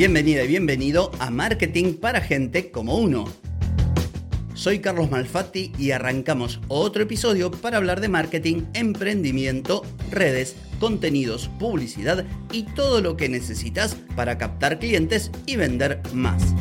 Bienvenida y bienvenido a Marketing para Gente como Uno. Soy Carlos Malfatti y arrancamos otro episodio para hablar de marketing, emprendimiento, redes, contenidos, publicidad y todo lo que necesitas para captar clientes y vender más.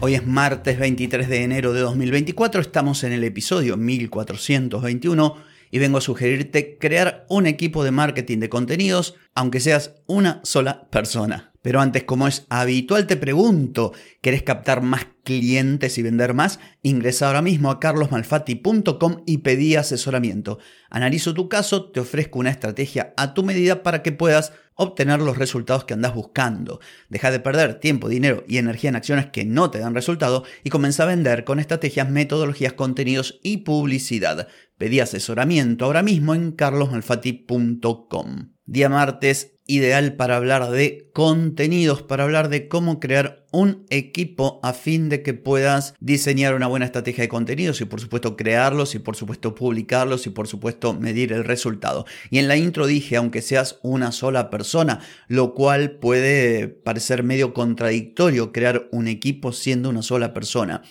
Hoy es martes 23 de enero de 2024, estamos en el episodio 1421 y vengo a sugerirte crear un equipo de marketing de contenidos, aunque seas una sola persona. Pero antes, como es habitual, te pregunto, ¿querés captar más clientes y vender más? Ingresa ahora mismo a carlosmalfatti.com y pedí asesoramiento. Analizo tu caso, te ofrezco una estrategia a tu medida para que puedas obtener los resultados que andas buscando. Deja de perder tiempo, dinero y energía en acciones que no te dan resultado y comienza a vender con estrategias, metodologías, contenidos y publicidad. Pedí asesoramiento ahora mismo en carlosmalfatti.com. Día martes ideal para hablar de contenidos, para hablar de cómo crear un equipo a fin de que puedas diseñar una buena estrategia de contenidos y por supuesto crearlos y por supuesto publicarlos y por supuesto medir el resultado. Y en la intro dije, aunque seas una sola persona, lo cual puede parecer medio contradictorio crear un equipo siendo una sola persona.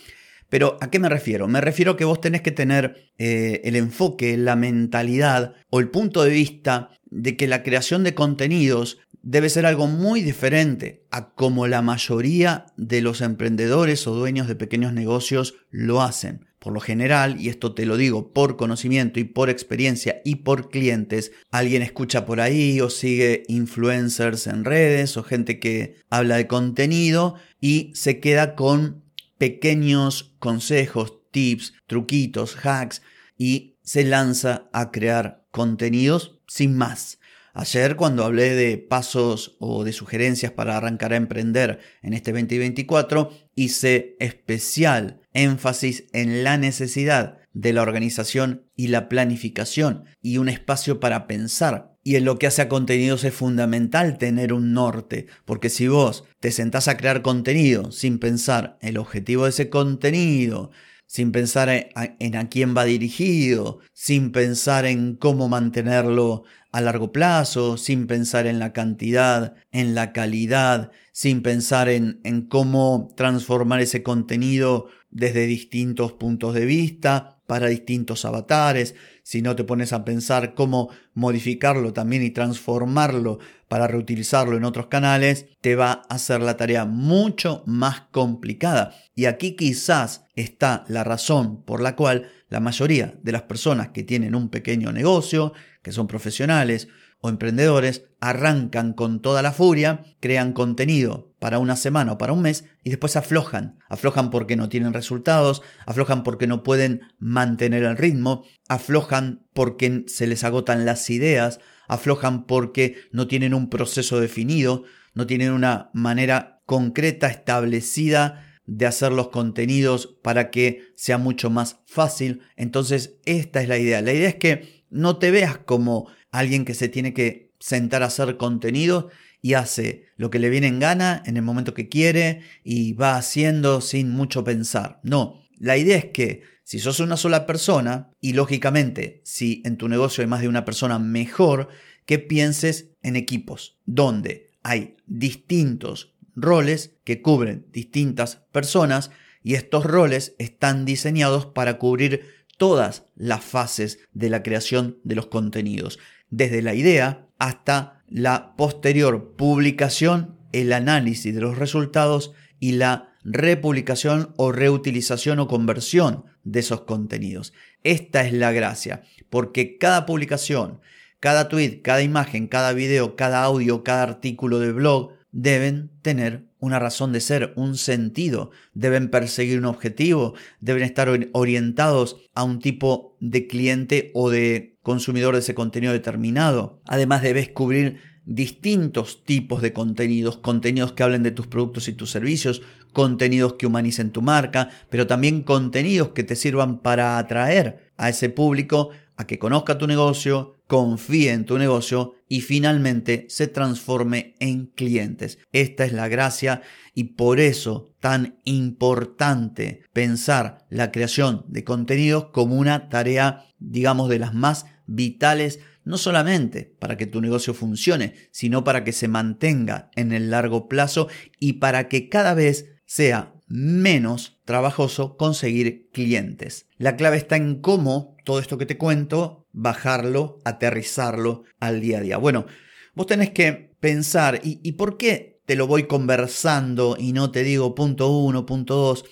Pero ¿a qué me refiero? Me refiero que vos tenés que tener eh, el enfoque, la mentalidad o el punto de vista de que la creación de contenidos debe ser algo muy diferente a como la mayoría de los emprendedores o dueños de pequeños negocios lo hacen. Por lo general, y esto te lo digo por conocimiento y por experiencia y por clientes, alguien escucha por ahí o sigue influencers en redes o gente que habla de contenido y se queda con pequeños consejos, tips, truquitos, hacks y se lanza a crear contenidos sin más. Ayer cuando hablé de pasos o de sugerencias para arrancar a emprender en este 2024, hice especial énfasis en la necesidad de la organización y la planificación y un espacio para pensar. Y en lo que hace a contenidos es fundamental tener un norte, porque si vos te sentás a crear contenido sin pensar el objetivo de ese contenido, sin pensar en a, quién va dirigido, sin pensar en cómo mantenerlo a largo plazo, sin pensar en la cantidad, en la calidad, sin pensar en, en cómo transformar ese contenido desde distintos puntos de vista, para distintos avatares, si no te pones a pensar cómo modificarlo también y transformarlo para reutilizarlo en otros canales, te va a hacer la tarea mucho más complicada. Y aquí quizás está la razón por la cual la mayoría de las personas que tienen un pequeño negocio, que son profesionales o emprendedores, arrancan con toda la furia, crean contenido para una semana o para un mes y después aflojan. Aflojan porque no tienen resultados, aflojan porque no pueden mantener el ritmo, aflojan porque se les agotan las ideas, aflojan porque no tienen un proceso definido, no tienen una manera concreta, establecida de hacer los contenidos para que sea mucho más fácil. Entonces, esta es la idea. La idea es que no te veas como alguien que se tiene que sentar a hacer contenido y hace lo que le viene en gana en el momento que quiere y va haciendo sin mucho pensar. No, la idea es que si sos una sola persona y lógicamente si en tu negocio hay más de una persona mejor, que pienses en equipos donde hay distintos roles que cubren distintas personas y estos roles están diseñados para cubrir todas las fases de la creación de los contenidos, desde la idea hasta la posterior publicación, el análisis de los resultados y la republicación o reutilización o conversión de esos contenidos. Esta es la gracia, porque cada publicación, cada tweet, cada imagen, cada video, cada audio, cada artículo de blog deben tener una razón de ser, un sentido, deben perseguir un objetivo, deben estar orientados a un tipo de cliente o de consumidor de ese contenido determinado. Además debes cubrir distintos tipos de contenidos, contenidos que hablen de tus productos y tus servicios, contenidos que humanicen tu marca, pero también contenidos que te sirvan para atraer a ese público a que conozca tu negocio, confíe en tu negocio y finalmente se transforme en clientes. Esta es la gracia y por eso tan importante pensar la creación de contenidos como una tarea, digamos, de las más vitales no solamente para que tu negocio funcione, sino para que se mantenga en el largo plazo y para que cada vez sea menos trabajoso conseguir clientes. La clave está en cómo todo esto que te cuento, bajarlo, aterrizarlo al día a día. Bueno, vos tenés que pensar, ¿y, por qué te lo voy conversando y no te digo punto uno, punto dos?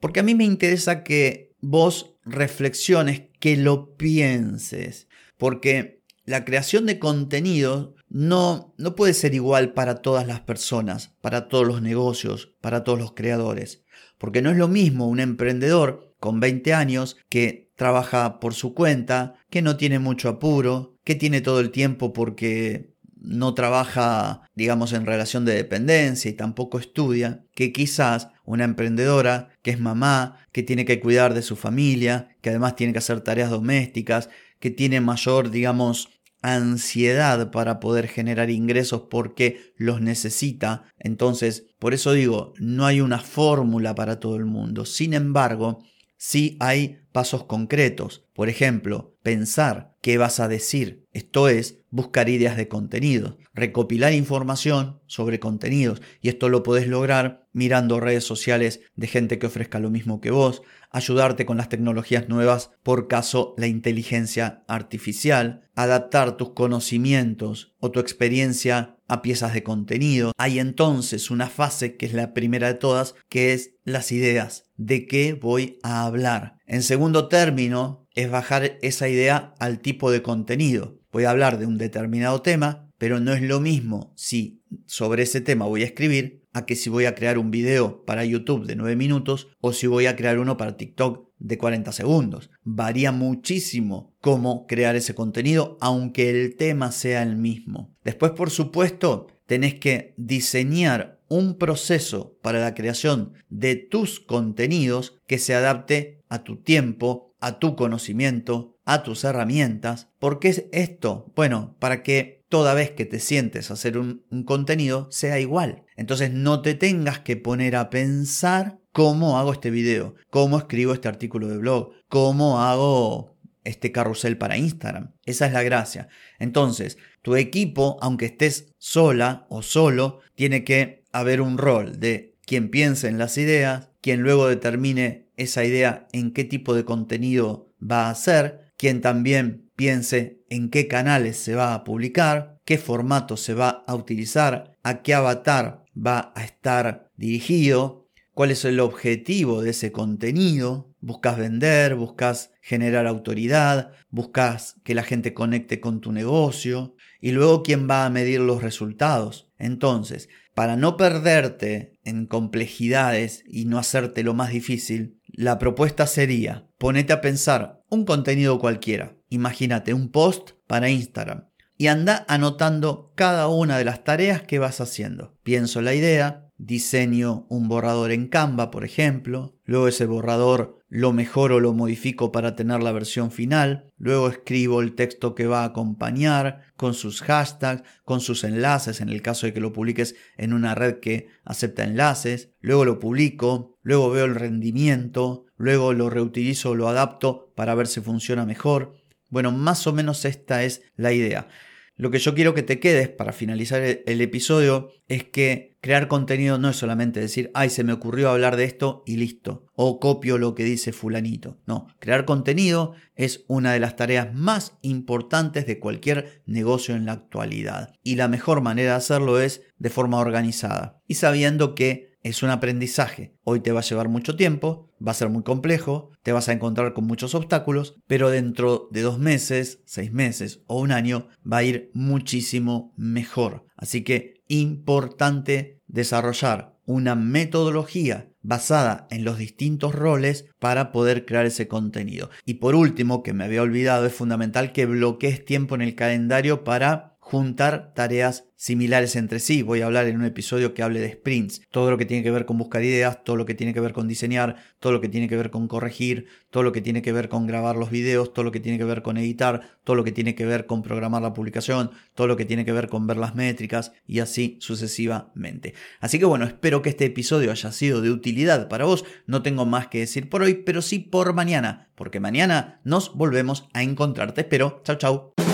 Porque a mí me interesa que vos reflexiones, que lo pienses, porque la creación de contenido no, no puede ser igual para todas las personas, para todos los negocios, para todos los creadores. Porque no es lo mismo un emprendedor con 20 años que trabaja por su cuenta, que no tiene mucho apuro, que tiene todo el tiempo porque no trabaja, digamos, en relación de dependencia y tampoco estudia, que quizás una emprendedora que es mamá, que tiene que cuidar de su familia, que además tiene que hacer tareas domésticas, que tiene mayor, digamos, ansiedad para poder generar ingresos porque los necesita. Entonces, por eso digo, no hay una fórmula para todo el mundo. Sin embargo, sí hay pasos concretos. Por ejemplo, pensar qué vas a decir. Esto es buscar ideas de contenido, recopilar información sobre contenidos. Y esto lo puedes lograr mirando redes sociales de gente que ofrezca lo mismo que vos, ayudarte con las tecnologías nuevas, por caso la inteligencia artificial, adaptar tus conocimientos o tu experiencia a piezas de contenido. Hay entonces una fase que es la primera de todas, que es las ideas. ¿De qué voy a hablar? En segundo término, es bajar esa idea al tipo de contenido. Voy a hablar de un determinado tema, pero no es lo mismo si sobre ese tema voy a escribir a que si voy a crear un video para YouTube de 9 minutos o si voy a crear uno para TikTok de 40 segundos. Varía muchísimo cómo crear ese contenido, aunque el tema sea el mismo. Después, por supuesto, tenés que diseñar un proceso para la creación de tus contenidos que se adapte a tu tiempo, a tu conocimiento, a tus herramientas. ¿Por qué es esto? Bueno, para que toda vez que te sientes hacer un, contenido sea igual. Entonces no te tengas que poner a pensar cómo hago este video, cómo escribo este artículo de blog, cómo hago este carrusel para Instagram. Esa es la gracia. Entonces, tu equipo, aunque estés sola o solo, tiene que haber un rol de quien piense en las ideas, quien luego determine esa idea en qué tipo de contenido va a ser, quien también piense en qué canales se va a publicar, qué formato se va a utilizar, a qué avatar va a estar dirigido, cuál es el objetivo de ese contenido. Buscas vender, buscas generar autoridad, buscas que la gente conecte con tu negocio y luego quién va a medir los resultados. Entonces, para no perderte en complejidades y no hacerte lo más difícil, la propuesta sería, ponete a pensar un contenido cualquiera. Imagínate un post para Instagram y anda anotando cada una de las tareas que vas haciendo. Pienso la idea, diseño un borrador en Canva, por ejemplo, luego ese borrador lo mejoro, lo modifico para tener la versión final, luego escribo el texto que va a acompañar con sus hashtags, con sus enlaces en el caso de que lo publiques en una red que acepta enlaces, luego lo publico, luego veo el rendimiento, luego lo reutilizo, lo adapto para ver si funciona mejor. Bueno, más o menos esta es la idea. Lo que yo quiero que te quedes para finalizar el episodio es que crear contenido no es solamente decir, ay, se me ocurrió hablar de esto y listo, o copio lo que dice fulanito. No, crear contenido es una de las tareas más importantes de cualquier negocio en la actualidad. Y la mejor manera de hacerlo es de forma organizada y sabiendo que es un aprendizaje. Hoy te va a llevar mucho tiempo, va a ser muy complejo, te vas a encontrar con muchos obstáculos, pero dentro de dos meses, seis meses o un año va a ir muchísimo mejor. Así que importante desarrollar una metodología basada en los distintos roles para poder crear ese contenido. Y por último, que me había olvidado, es fundamental que bloquees tiempo en el calendario para juntar tareas similares entre sí. Voy a hablar en un episodio que hable de sprints, todo lo que tiene que ver con buscar ideas, todo lo que tiene que ver con diseñar, todo lo que tiene que ver con corregir, todo lo que tiene que ver con grabar los videos, todo lo que tiene que ver con editar, todo lo que tiene que ver con programar la publicación, todo lo que tiene que ver con ver las métricas y así sucesivamente. Así que bueno, espero que este episodio haya sido de utilidad para vos. No tengo más que decir por hoy, pero sí por mañana, porque mañana nos volvemos a encontrar. Te espero. Chau, chau.